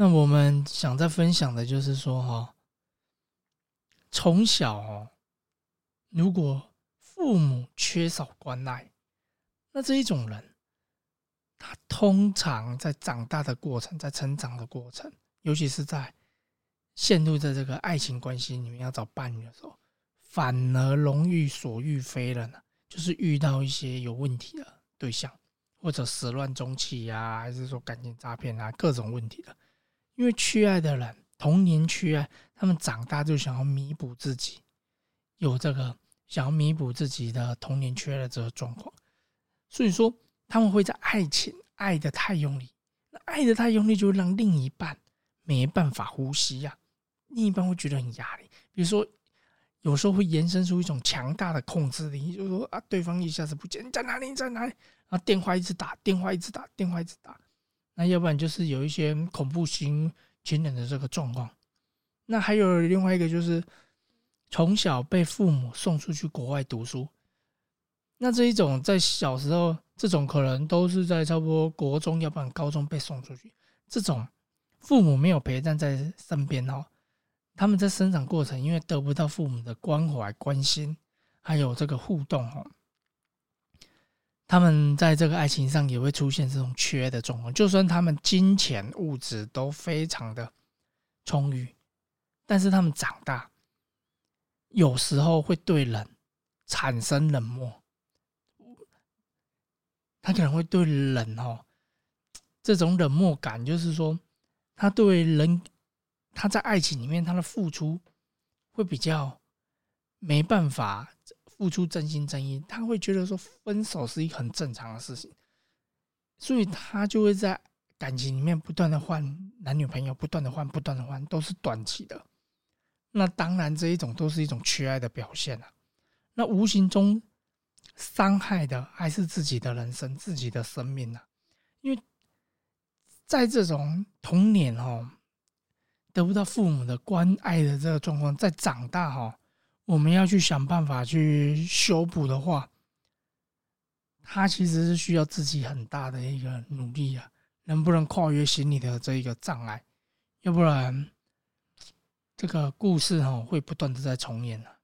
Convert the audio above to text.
那我们想再分享的就是说，哈，从小，如果父母缺少关爱，那这一种人，他通常在长大的过程，在成长的过程，尤其是在陷入在这个爱情关系里面要找伴侣的时候，反而容易所欲非人，就是遇到一些有问题的对象，或者始乱终弃呀，还是说感情诈骗啊，各种问题的。因为缺爱的人，童年缺爱，他们长大就想要弥补自己，有这个想要弥补自己的童年缺爱的这个状况，所以说他们会在爱情爱得太用力，那爱得太用力就会让另一半没办法呼吸呀，另一半会觉得很压力，比如说有时候会延伸出一种强大的控制力，就是说啊，对方一下子不见，你在哪里？你在哪里？然后电话一直打，电话一直打，电话一直打。那要不然就是有一些恐怖型情人的这个状况，那还有另外一个就是从小被父母送出去国外读书，那这一种在小时候，这种可能都是在差不多国中，要不然高中被送出去，这种父母没有陪伴在身边哦，他们在生长过程因为得不到父母的关怀、关心，还有这个互动哦。他们在这个爱情上也会出现这种缺的状况，就算他们金钱物质都非常的充裕，但是他们长大有时候会对人产生冷漠，他可能会对人哦，这种冷漠感，就是说他对人他在爱情里面他的付出会比较没办法。付出真心真意，他会觉得说分手是一个很正常的事情，所以他就会在感情里面不断的换男女朋友，不断的换，不断的换，都是短期的。那当然，这一种都是一种缺爱的表现啊。那无形中伤害的还是自己的人生、自己的生命啊。因为在这种童年哦，得不到父母的关爱的这个状况，在长大哈。我们要去想办法去修补的话，他其实是需要自己很大的一个努力啊，能不能跨越心理的这一个障碍？要不然，这个故事哈会不断的在重演啊。